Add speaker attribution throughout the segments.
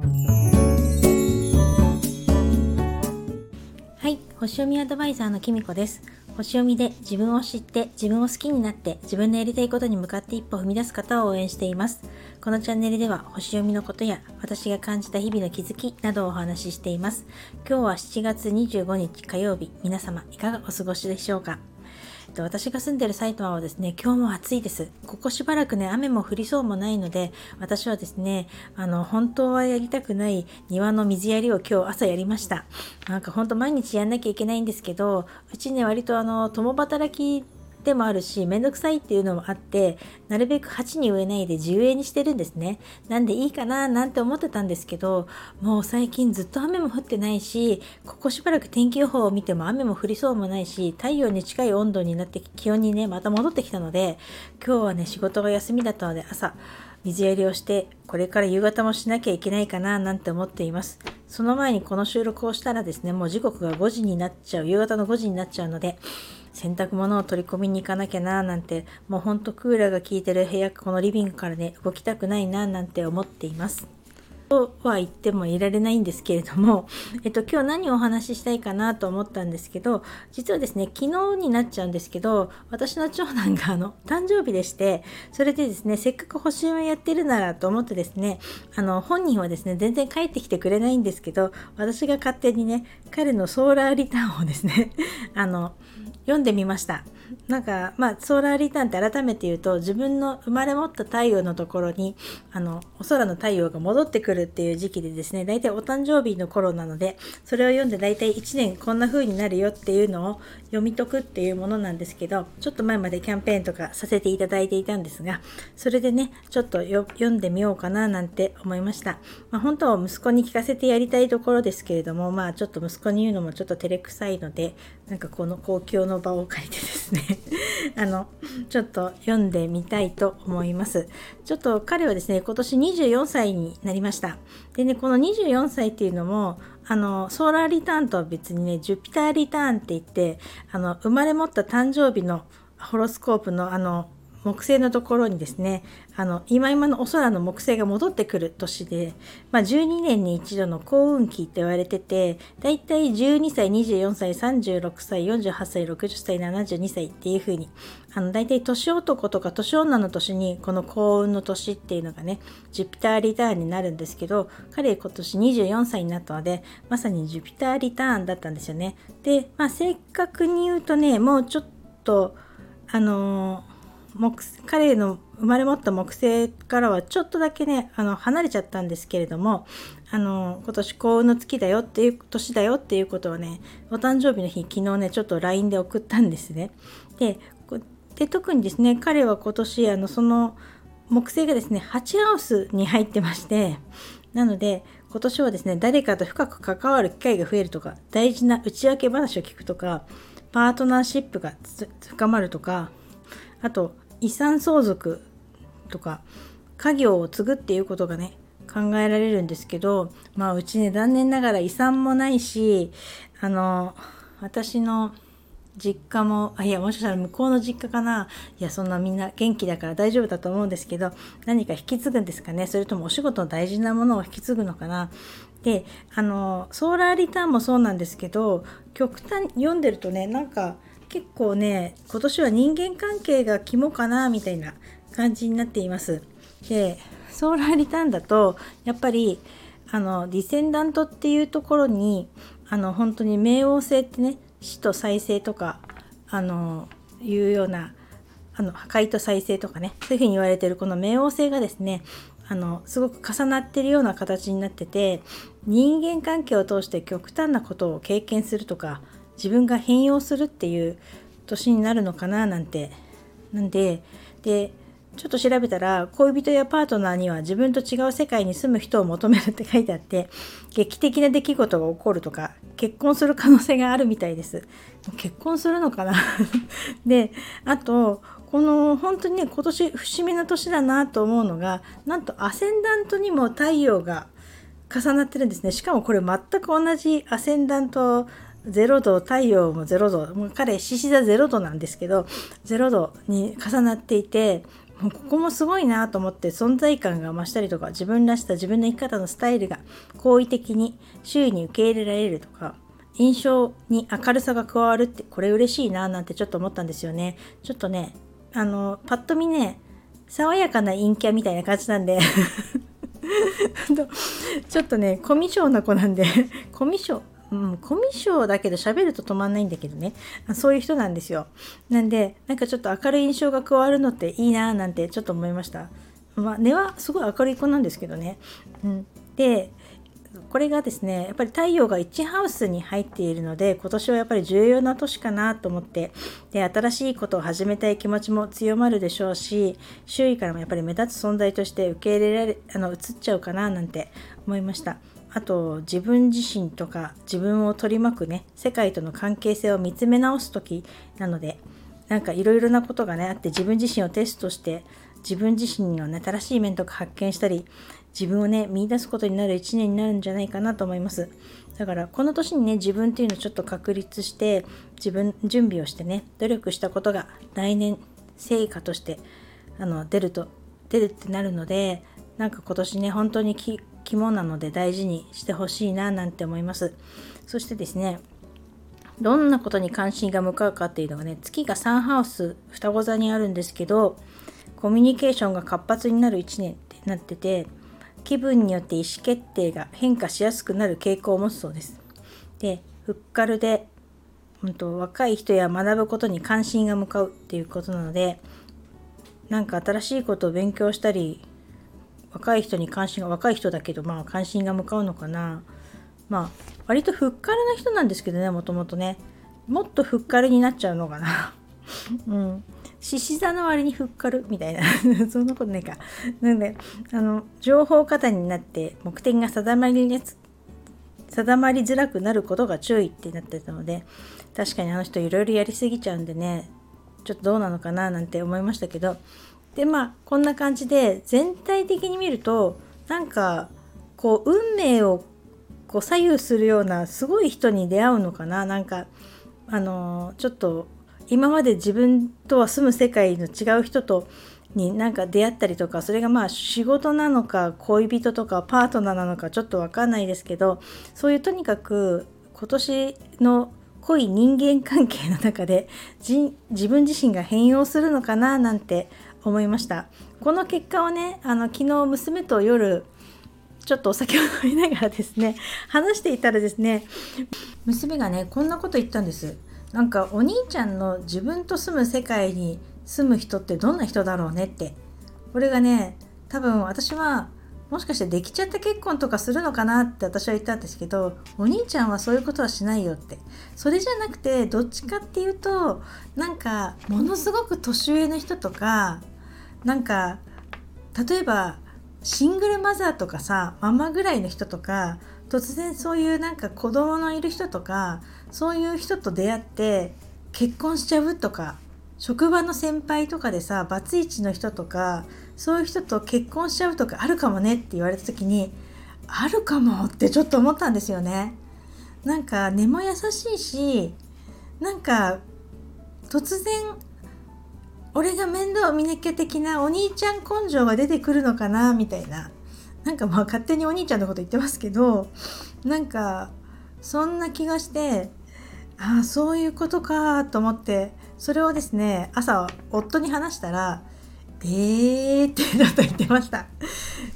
Speaker 1: はい星読みアドバイザーのきみこです。星読みで自分を知って自分を好きになって自分のやりたいことに向かって一歩踏み出す方を応援しています。このチャンネルでは星読みのことや私が感じた日々の気づきなどをお話ししています。今日は7月25日火曜日。皆様いかがお過ごしでしょうか？私が住んでる埼玉はですね、今日も暑いです。ここしばらくね、雨も降りそうもないので、私はですね、あの、本当はやりたくない庭の水やりを今日朝やりました。なんかほんと毎日やんなきゃいけないんですけど、うちね、割とあの、共働きでもあるし、めんどくさいっていうのもあって、なるべく鉢に植えないで地植えにしてるんですね。なんでいいかななんて思ってたんですけど、もう最近ずっと雨も降ってないし、ここしばらく天気予報を見ても雨も降りそうもないし、太陽に近い温度になって気温にね、また戻ってきたので、今日はね、仕事が休みだったので朝、水やりをしてこれから夕方もしなきゃいけないかななんて思っていますその前にこの収録をしたらですねもう時刻が5時になっちゃう夕方の5時になっちゃうので洗濯物を取り込みに行かなきゃななんてもうほんとクーラーが効いてる部屋このリビングからね動きたくないななんて思っています。とは言ってもいられないんですけれども、えっと、今日何をお話ししたいかなと思ったんですけど実はですね昨日になっちゃうんですけど私の長男があの誕生日でしてそれでですねせっかく星をやってるならと思ってですねあの本人はですね全然帰ってきてくれないんですけど私が勝手にね彼のソーラーリターンをですねあの読んでみました。なんかまあソーラーリターンって改めて言うと自分の生まれ持った太陽のところにあのお空の太陽が戻ってくるっていう時期でですね大体お誕生日の頃なのでそれを読んで大体1年こんな風になるよっていうのを読み解くっていうものなんですけどちょっと前までキャンペーンとかさせていただいていたんですがそれでねちょっと読んでみようかななんて思いました、まあ、本当は息子に聞かせてやりたいところですけれどもまあちょっと息子に言うのもちょっと照れくさいのでなんかこの公共の場を借りてですね。あのちょっと読んでみたいと思います。ちょっと彼はですね今年24歳になりました。でねこの24歳っていうのもあのソーラーリターンとは別にねジュピターリターンって言ってあの生まれ持った誕生日のホロスコープのあの木星のところにですねあの今今のお空の木星が戻ってくる年で、まあ、12年に一度の幸運期って言われててだいたい12歳24歳36歳48歳60歳72歳っていう風にあのだいたい年男とか年女の年にこの幸運の年っていうのがねジュピターリターンになるんですけど彼今年24歳になったのでまさにジュピターリターンだったんですよね。で、まあ、正確に言うとねもうちょっとあのー木彼の生まれ持った木星からはちょっとだけねあの離れちゃったんですけれどもあの今年幸運の月だよっていう年だよっていうことをねお誕生日の日昨日ねちょっと LINE で送ったんですね。でで特にですね彼は今年あのその木星がですね8ハウスに入ってましてなので今年はですね誰かと深く関わる機会が増えるとか大事な内訳話を聞くとかパートナーシップが深まるとかあと遺産相続とか家業を継ぐっていうことがね考えられるんですけどまあうちね残念ながら遺産もないしあの私の実家もあいやもしかしたら向こうの実家かな。いやそんなみんな元気だから大丈夫だと思うんですけど何か引き継ぐんですかね。それともお仕事の大事なものを引き継ぐのかな。であのソーラーリターンもそうなんですけど極端読んでるとねなんか結構ね今年は人間関係が肝かなみたいな感じになっています。でソーラーリターンだとやっぱりあのディセンダントっていうところにあの本当に冥王星ってね死と再生とかあのいうようなあの破壊と再生とかねそういうふうに言われてるこの冥王星がですねあのすごく重なってるような形になってて人間関係を通して極端なことを経験するとか自分が変容するっていう年になるのかななんて。なんででちょっと調べたら恋人やパートナーには自分と違う世界に住む人を求めるって書いてあって劇的な出来事が起こるとか結婚する可能性があるみたいです。結婚するのかな？であとこの本当にね今年節目の年だなと思うのがなんとアセンダントにも太陽が重なってるんですね。しかもこれ全く同じアセンダント0度太陽も0度もう彼獅子座0度なんですけど0度に重なっていてもうここもすごいなと思って存在感が増したりとか自分らしさ自分の生き方のスタイルが好意的に周囲に受け入れられるとか印象に明るさが加わるってこれ嬉しいななんてちょっと思ったんですよね。ちょっとねあのパッと見ね爽やかな陰キャみたいな感じなんで。ちょっとねコミュ障な子なんでコミュ障うん、コミュ障だけど喋ると止まんないんだけどね。そういう人なんですよ。なんでなんかちょっと明るい印象が加わるのっていいなーなんてちょっと思いました。まあ根はすごい明るい子なんですけどね、うん、でこれがですねやっぱり太陽が1ハウスに入っているので今年はやっぱり重要な年かなと思ってで新しいことを始めたい気持ちも強まるでしょうし周囲からもやっぱり目立つ存在として受け入れられあの移っちゃうかななんて思いました。あと自分自身とか自分を取り巻くね世界との関係性を見つめ直す時なのでなんかいろいろなことがねあって自分自身をテストして自分自身のね新しい面とか発見したり自分をね見出すことになる1年になるんじゃないかなと思います。だからこの年にね自分っていうのをちょっと確立して自分準備をしてね努力したことが来年成果としてあの出ると出るってなるのでなんか今年ね本当に肝なので大事にしてほしいななんて思いますそしてですねどんなことに関心が向かうかっていうのがね月がサンハウス双子座にあるんですけどコミュニケーションが活発になる1年ってなってて気分によって意思決定が変化しやすくなる傾向を持つそうです。で、フッカルで、うんと、若い人や学ぶことに関心が向かうっていうことなので、なんか新しいことを勉強したり、若い人に関心が、若い人だけど、まあ関心が向かうのかな。まあ、割とフッカルな人なんですけどね、もともとね。もっとフッカルになっちゃうのかな。うん。獅子座の割にふっかるみたいな そんなことないかなんであの情報過多になって目的が定まり定まりづらくなることが注意ってなってたので確かにあの人いろいろやりすぎちゃうんでねちょっとどうなのかななんて思いましたけどでまあこんな感じで全体的に見るとなんかこう運命をこう左右するようなすごい人に出会うのかな。なんかあのちょっと今まで自分とは住む世界の違う人とになんか出会ったりとかそれがまあ仕事なのか恋人とかパートナーなのかちょっと分かんないですけどそういうとにかく今年の濃い人間関係の中で自分自身が変容するのかななんて思いました。この結果をねあの昨日娘と夜ちょっとお酒を飲みながらですね話していたらですね娘がねこんなこと言ったんです。なんかお兄ちゃんの自分と住む世界に住む人ってどんな人だろうねって。これがね多分私はもしかしてできちゃった結婚とかするのかなって私は言ったんですけどお兄ちゃんはそういうことはしないよって。それじゃなくてどっちかっていうとなんかものすごく年上の人とかなんか例えばシングルマザーとかさママぐらいの人とか突然そういうなんか子供のいる人とかそういう人と出会って結婚しちゃうとか職場の先輩とかでさバツイチの人とかそういう人と結婚しちゃうとかあるかもねって言われた時にあるかもってちょっと思ったんですよね。なんか根も優しいしなんか突然俺が面倒見なきゃ的なお兄ちゃん根性が出てくるのかなみたいな。なんかまあ勝手にお兄ちゃんのこと言ってますけどなんかそんな気がしてああそういうことかと思ってそれをですね朝夫に話したら「えー」ってちょっと言ってました。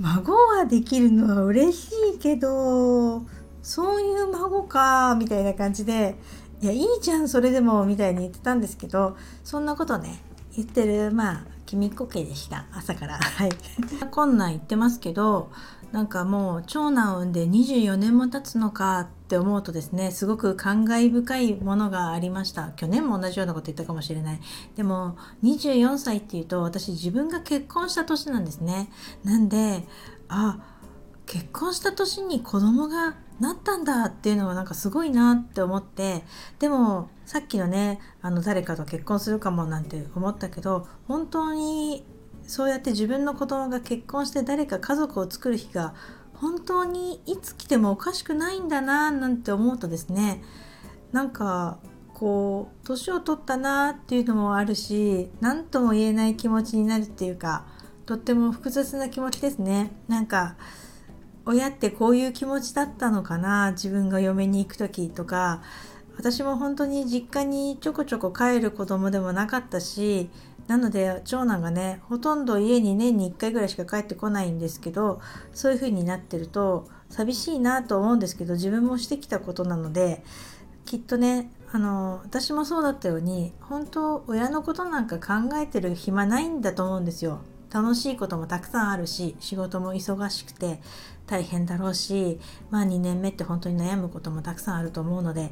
Speaker 1: 孫はできるのは嬉しいけどそういう孫かみたいな感じでいやいいじゃんそれでもみたいに言ってたんですけどそんなことね言ってるまあ君っこ家でした。朝から。はい。こんなん言ってますけどなんかもう長男を産んで24年も経つのかって思うとですねすごく感慨深いものがありました。去年も同じようなこと言ったかもしれない。でも24歳っていうと私自分が結婚した年なんですね。なんであ結婚した年に子供がなったんだっていうのはなんかすごいなって思ってでもさっきのねあの誰かと結婚するかもなんて思ったけど本当にそうやって自分の子供が結婚して誰か家族を作る日が本当にいつ来てもおかしくないんだななんて思うとですねなんかこう年を取ったなっていうのもあるし何とも言えない気持ちになるっていうかとっても複雑な気持ちですね。なんか親ってこういう気持ちだったのかな自分が嫁に行く時とか私も本当に実家にちょこちょこ帰る子供でもなかったしなので長男がねほとんど家に年に1回ぐらいしか帰ってこないんですけどそういう風になってると寂しいなと思うんですけど自分もしてきたことなのできっとねあの私もそうだったように本当親のことなんか考えてる暇ないんだと思うんですよ。楽しいこともたくさんあるし仕事も忙しくて大変だろうしまあ2年目って本当に悩むこともたくさんあると思うので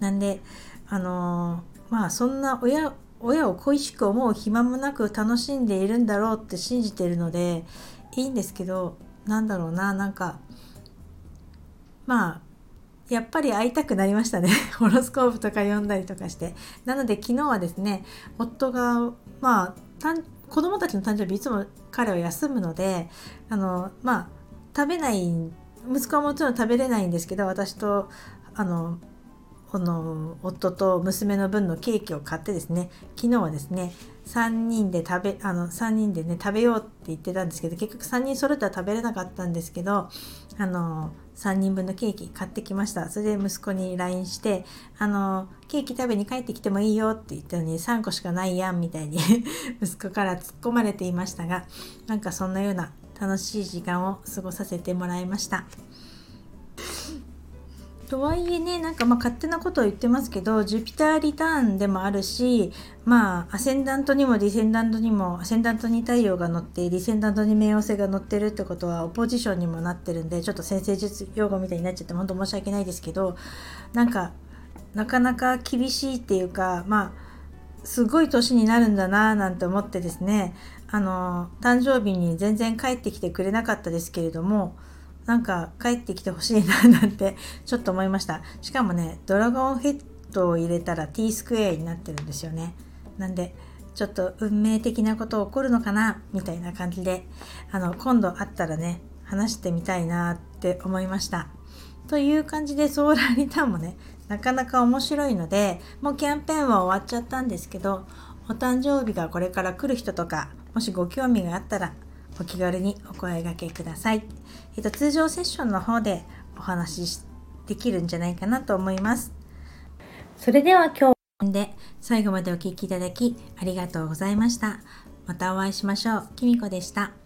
Speaker 1: なんであのまあそんな親親を恋しく思う暇もなく楽しんでいるんだろうって信じてるのでいいんですけどなんだろうななんかまあやっぱり会いたくなりましたね。ホロスコープとか読んだりとかして。なので昨日はですね夫がまあ子供たちの誕生日いつも彼は休むのであのまあ食べない息子はもちろん食べれないんですけど私とあのこの夫と娘の分のケーキを買ってですね昨日はですね3人で食べあの3人でね食べようって言ってたんですけど結局3人揃っては食べれなかったんですけどあの3人分のケーキ買ってきましたそれで息子に LINE してあのケーキ食べに帰ってきてもいいよって言ったのに3個しかないやんみたいに 息子から突っ込まれていましたがなんかそんなような楽しい時間を過ごさせてもらいました。とはいえねなんかまあ勝手なことを言ってますけどジュピターリターンでもあるしまあアセンダントにもディセンダントにもアセンダントに太陽が乗ってディセンダントに冥王星が乗ってるってことはオポジションにもなってるんでちょっと先生術用語みたいになっちゃって本当申し訳ないですけどなんかなかなか厳しいっていうかまあすごい年になるんだななんて思ってですねあの誕生日に全然帰ってきてくれなかったですけれどもなんか帰ってきてほしいななんて ちょっと思いました。しかもねドラゴンヘッドを入れたら T スクエアになってるんですよね。なんでちょっと運命的なこと起こるのかなみたいな感じであの今度会ったらね話してみたいなって思いました。という感じでソーラーリターンもねなかなか面白いのでもうキャンペーンは終わっちゃったんですけどお誕生日がこれから来る人とかもしご興味があったらお気軽にお声がけください。えっと、通常セッションの方でお話しできるんじゃないかなと思います。それでは今日で最後までお聴きいただきありがとうございました。またお会いしましょう。きみこでした。